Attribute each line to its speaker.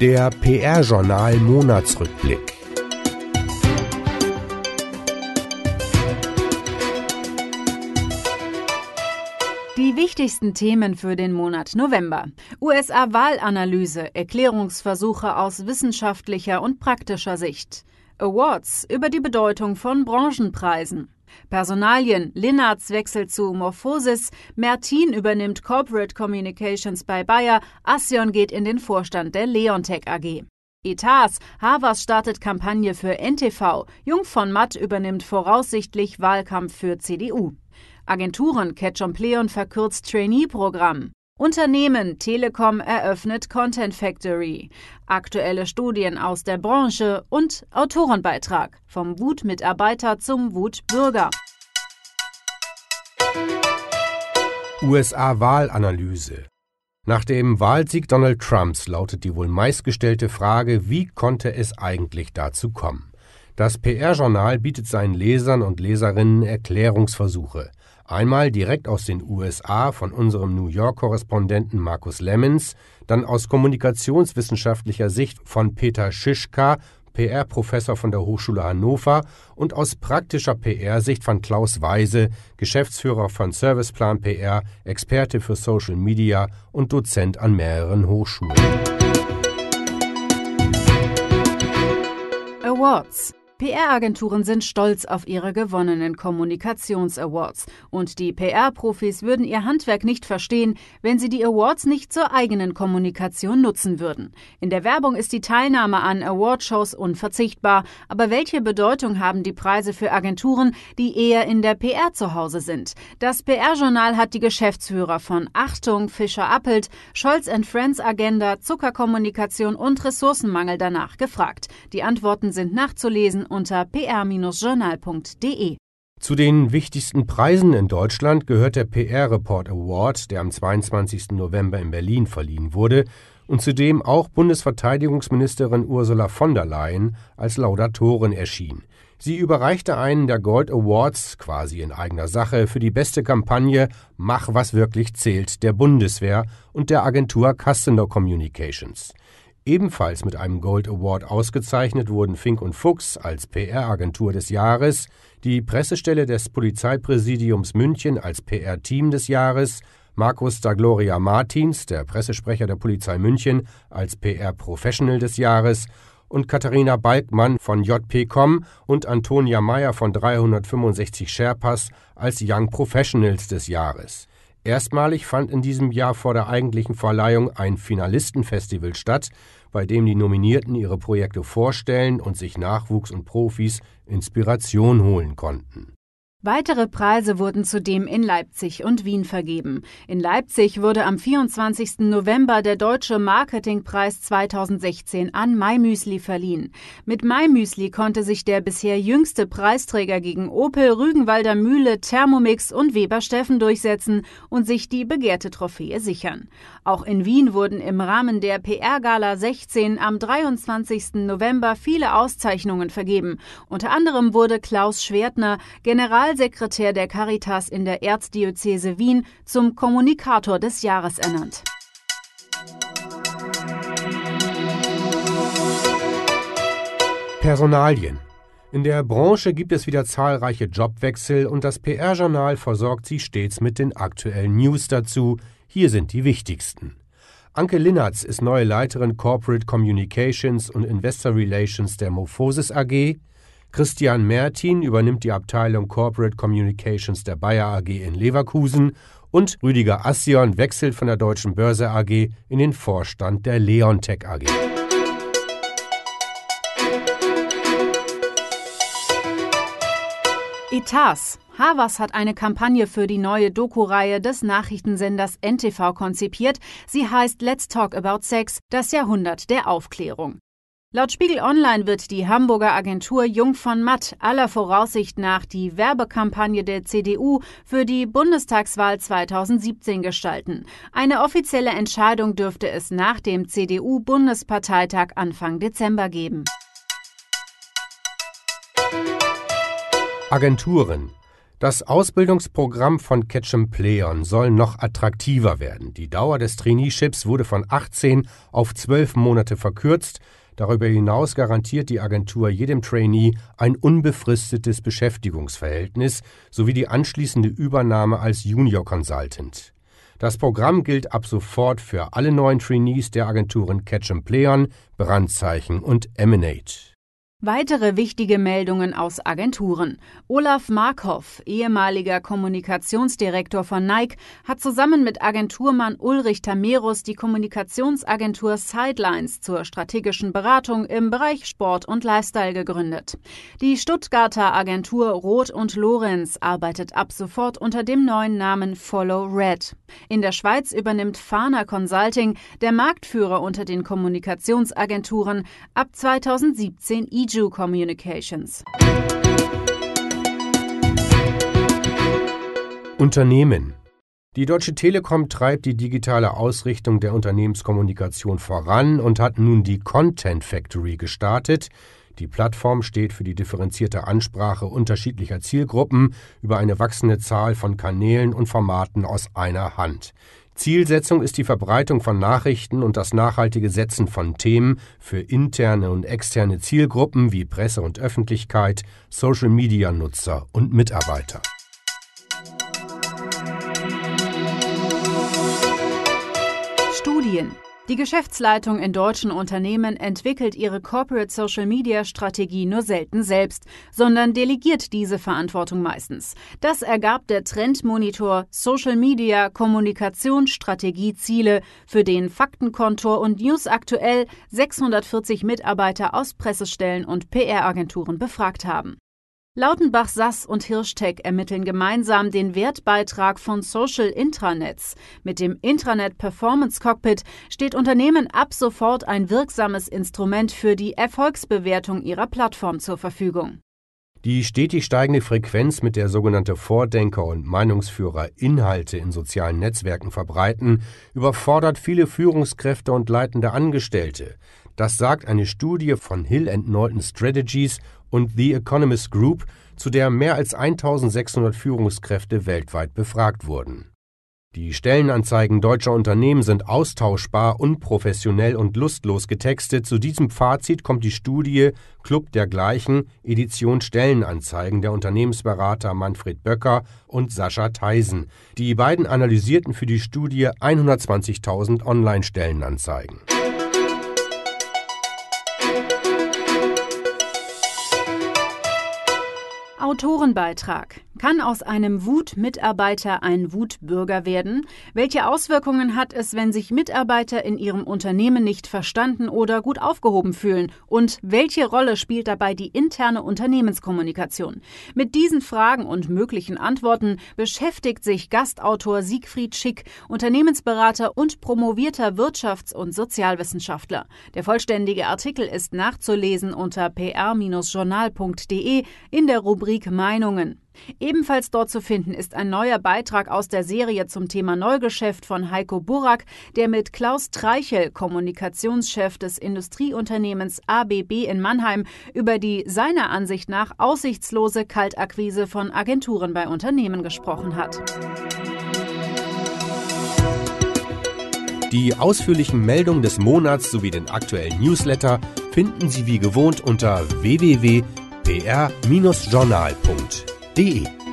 Speaker 1: Der PR-Journal Monatsrückblick.
Speaker 2: Die wichtigsten Themen für den Monat November. USA-Wahlanalyse, Erklärungsversuche aus wissenschaftlicher und praktischer Sicht. Awards über die Bedeutung von Branchenpreisen. Personalien, Linnards wechselt zu Morphosis, Mertin übernimmt Corporate Communications bei Bayer, Assion geht in den Vorstand der Leontech AG. Etats, Havas startet Kampagne für NTV, Jung von Matt übernimmt voraussichtlich Wahlkampf für CDU. Agenturen, Ketchum Pleon verkürzt Trainee-Programm. Unternehmen Telekom eröffnet Content Factory. Aktuelle Studien aus der Branche und Autorenbeitrag vom Wut-Mitarbeiter zum Wut-Bürger.
Speaker 1: USA-Wahlanalyse. Nach dem Wahlsieg Donald Trumps lautet die wohl meistgestellte Frage, wie konnte es eigentlich dazu kommen? Das PR-Journal bietet seinen Lesern und Leserinnen Erklärungsversuche. Einmal direkt aus den USA von unserem New York-Korrespondenten Markus Lemmens, dann aus kommunikationswissenschaftlicher Sicht von Peter Schischka, PR-Professor von der Hochschule Hannover und aus praktischer PR-Sicht von Klaus Weise, Geschäftsführer von Serviceplan PR, Experte für Social Media und Dozent an mehreren Hochschulen.
Speaker 2: Awards PR-Agenturen sind stolz auf ihre gewonnenen Kommunikations-Awards. Und die PR-Profis würden ihr Handwerk nicht verstehen, wenn sie die Awards nicht zur eigenen Kommunikation nutzen würden. In der Werbung ist die Teilnahme an Awardshows unverzichtbar. Aber welche Bedeutung haben die Preise für Agenturen, die eher in der PR zu Hause sind? Das PR-Journal hat die Geschäftsführer von Achtung, Fischer Appelt, Scholz Friends Agenda, Zuckerkommunikation und Ressourcenmangel danach gefragt. Die Antworten sind nachzulesen unter pr-journal.de.
Speaker 1: Zu den wichtigsten Preisen in Deutschland gehört der PR Report Award, der am 22. November in Berlin verliehen wurde und zu dem auch Bundesverteidigungsministerin Ursula von der Leyen als Laudatorin erschien. Sie überreichte einen der Gold Awards quasi in eigener Sache für die beste Kampagne Mach was wirklich zählt der Bundeswehr und der Agentur Customer Communications. Ebenfalls mit einem Gold Award ausgezeichnet wurden Fink und Fuchs als PR-Agentur des Jahres, die Pressestelle des Polizeipräsidiums München als PR-Team des Jahres, Markus da Gloria Martins, der Pressesprecher der Polizei München, als PR-Professional des Jahres und Katharina Balkmann von JPCom und Antonia Meyer von 365 Sherpas als Young Professionals des Jahres. Erstmalig fand in diesem Jahr vor der eigentlichen Verleihung ein Finalistenfestival statt, bei dem die Nominierten ihre Projekte vorstellen und sich Nachwuchs und Profis Inspiration holen konnten
Speaker 2: Weitere Preise wurden zudem in Leipzig und Wien vergeben. In Leipzig wurde am 24. November der Deutsche Marketingpreis 2016 an MyMüsli verliehen. Mit MyMüsli konnte sich der bisher jüngste Preisträger gegen Opel, Rügenwalder Mühle, Thermomix und Weber Steffen durchsetzen und sich die begehrte Trophäe sichern. Auch in Wien wurden im Rahmen der PR-Gala 16 am 23. November viele Auszeichnungen vergeben. Unter anderem wurde Klaus Schwertner, General Generalsekretär der Caritas in der Erzdiözese Wien, zum Kommunikator des Jahres ernannt.
Speaker 1: Personalien. In der Branche gibt es wieder zahlreiche Jobwechsel und das PR-Journal versorgt Sie stets mit den aktuellen News dazu. Hier sind die wichtigsten. Anke Linnertz ist neue Leiterin Corporate Communications und Investor Relations der Morphosis AG. Christian Mertin übernimmt die Abteilung Corporate Communications der Bayer AG in Leverkusen und Rüdiger Assion wechselt von der Deutschen Börse AG in den Vorstand der Leontech AG.
Speaker 2: Etats. Havas hat eine Kampagne für die neue Doku-Reihe des Nachrichtensenders NTV konzipiert. Sie heißt Let's Talk About Sex, das Jahrhundert der Aufklärung. Laut Spiegel Online wird die Hamburger Agentur Jung von Matt aller Voraussicht nach die Werbekampagne der CDU für die Bundestagswahl 2017 gestalten. Eine offizielle Entscheidung dürfte es nach dem CDU-Bundesparteitag Anfang Dezember geben.
Speaker 1: Agenturen Das Ausbildungsprogramm von Ketchum Pleon soll noch attraktiver werden. Die Dauer des Traineeships wurde von 18 auf 12 Monate verkürzt. Darüber hinaus garantiert die Agentur jedem Trainee ein unbefristetes Beschäftigungsverhältnis sowie die anschließende Übernahme als Junior Consultant. Das Programm gilt ab sofort für alle neuen Trainees der Agenturen Ketchum Pleon, Brandzeichen und Emanate.
Speaker 2: Weitere wichtige Meldungen aus Agenturen. Olaf Markhoff, ehemaliger Kommunikationsdirektor von Nike, hat zusammen mit Agenturmann Ulrich Tamerus die Kommunikationsagentur Sidelines zur strategischen Beratung im Bereich Sport und Lifestyle gegründet. Die Stuttgarter Agentur Roth und Lorenz arbeitet ab sofort unter dem neuen Namen Follow Red. In der Schweiz übernimmt Fana Consulting, der Marktführer unter den Kommunikationsagenturen, ab 2017 Iju Communications.
Speaker 1: Unternehmen die Deutsche Telekom treibt die digitale Ausrichtung der Unternehmenskommunikation voran und hat nun die Content Factory gestartet. Die Plattform steht für die differenzierte Ansprache unterschiedlicher Zielgruppen über eine wachsende Zahl von Kanälen und Formaten aus einer Hand. Zielsetzung ist die Verbreitung von Nachrichten und das nachhaltige Setzen von Themen für interne und externe Zielgruppen wie Presse und Öffentlichkeit, Social-Media-Nutzer und Mitarbeiter.
Speaker 2: Studien die Geschäftsleitung in deutschen Unternehmen entwickelt ihre Corporate Social Media Strategie nur selten selbst, sondern delegiert diese Verantwortung meistens. Das ergab der Trendmonitor Social Media Kommunikation Strategie Ziele, für den Faktenkontor und News aktuell 640 Mitarbeiter aus Pressestellen und PR-Agenturen befragt haben. Lautenbach Sass und Hirschtech ermitteln gemeinsam den Wertbeitrag von Social Intranets. Mit dem Intranet Performance Cockpit steht Unternehmen ab sofort ein wirksames Instrument für die Erfolgsbewertung ihrer Plattform zur Verfügung.
Speaker 1: Die stetig steigende Frequenz, mit der sogenannte Vordenker und Meinungsführer Inhalte in sozialen Netzwerken verbreiten, überfordert viele Führungskräfte und leitende Angestellte. Das sagt eine Studie von Hill Norton Strategies und The Economist Group, zu der mehr als 1600 Führungskräfte weltweit befragt wurden. Die Stellenanzeigen deutscher Unternehmen sind austauschbar, unprofessionell und lustlos getextet. Zu diesem Fazit kommt die Studie Club dergleichen, Edition Stellenanzeigen der Unternehmensberater Manfred Böcker und Sascha Theisen. Die beiden analysierten für die Studie 120.000 Online-Stellenanzeigen.
Speaker 2: Autorenbeitrag. Kann aus einem Wutmitarbeiter ein Wutbürger werden? Welche Auswirkungen hat es, wenn sich Mitarbeiter in ihrem Unternehmen nicht verstanden oder gut aufgehoben fühlen? Und welche Rolle spielt dabei die interne Unternehmenskommunikation? Mit diesen Fragen und möglichen Antworten beschäftigt sich Gastautor Siegfried Schick, Unternehmensberater und promovierter Wirtschafts- und Sozialwissenschaftler. Der vollständige Artikel ist nachzulesen unter pr-journal.de in der Rubrik Meinungen. Ebenfalls dort zu finden ist ein neuer Beitrag aus der Serie zum Thema Neugeschäft von Heiko Burak, der mit Klaus Treichel, Kommunikationschef des Industrieunternehmens ABB in Mannheim, über die seiner Ansicht nach aussichtslose Kaltakquise von Agenturen bei Unternehmen gesprochen hat.
Speaker 1: Die ausführlichen Meldungen des Monats sowie den aktuellen Newsletter finden Sie wie gewohnt unter www.pr-journal.de. DE